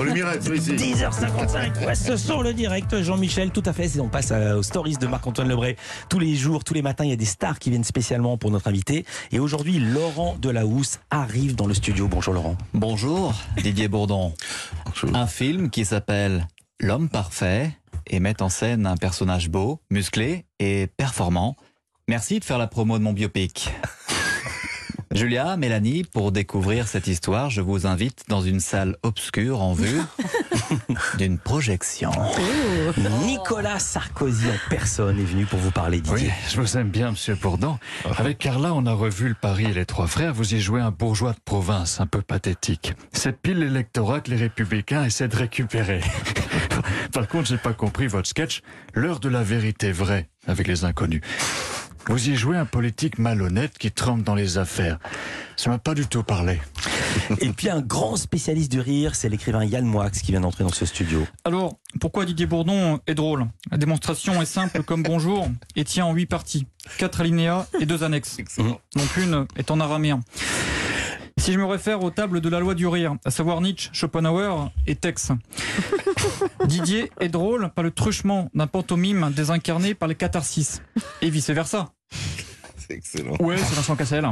On le mirette, oui, ici. 10h55, ouais, ce sont le direct, Jean-Michel, tout à fait. On passe aux stories de Marc-Antoine Lebray. Tous les jours, tous les matins, il y a des stars qui viennent spécialement pour notre invité. Et aujourd'hui, Laurent Delahousse arrive dans le studio. Bonjour Laurent. Bonjour, Didier Bourdon. Un film qui s'appelle L'homme parfait et met en scène un personnage beau, musclé et performant. Merci de faire la promo de mon biopic. Julia, Mélanie, pour découvrir cette histoire, je vous invite dans une salle obscure en vue d'une projection. Nicolas Sarkozy en personne est venu pour vous parler, Didier. Oui, je vous aime bien, monsieur Bourdon. Avec Carla, on a revu le Paris et les trois frères. Vous y jouez un bourgeois de province, un peu pathétique. C'est pile l'électorat que les républicains essaient de récupérer. Par contre, j'ai pas compris votre sketch. L'heure de la vérité vraie avec les inconnus. Vous y jouez un politique malhonnête qui trempe dans les affaires. Ça m'a pas du tout parlé. Et puis un grand spécialiste du rire, c'est l'écrivain Yann Moix qui vient d'entrer dans ce studio. Alors, pourquoi Didier Bourdon est drôle? La démonstration est simple comme bonjour et tient en huit parties, quatre alinéas et deux annexes. Donc une est en araméen. Si je me réfère aux tables de la loi du rire, à savoir Nietzsche, Schopenhauer et Tex, Didier est drôle par le truchement d'un pantomime désincarné par les catharsis, et vice-versa. C'est excellent. Ouais, c'est Vincent Cassel.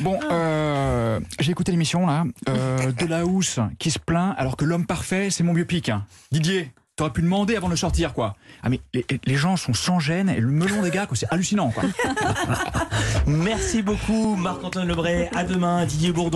Bon, euh, j'ai écouté l'émission là, euh, de la housse qui se plaint alors que l'homme parfait, c'est mon biopic. hein. Didier, t'aurais pu demander avant de le sortir quoi. Ah mais les, les gens sont sans gêne et le melon des gars, quoi, c'est hallucinant quoi. Merci beaucoup Marc-Antoine Lebray. À demain, Didier Bourdon.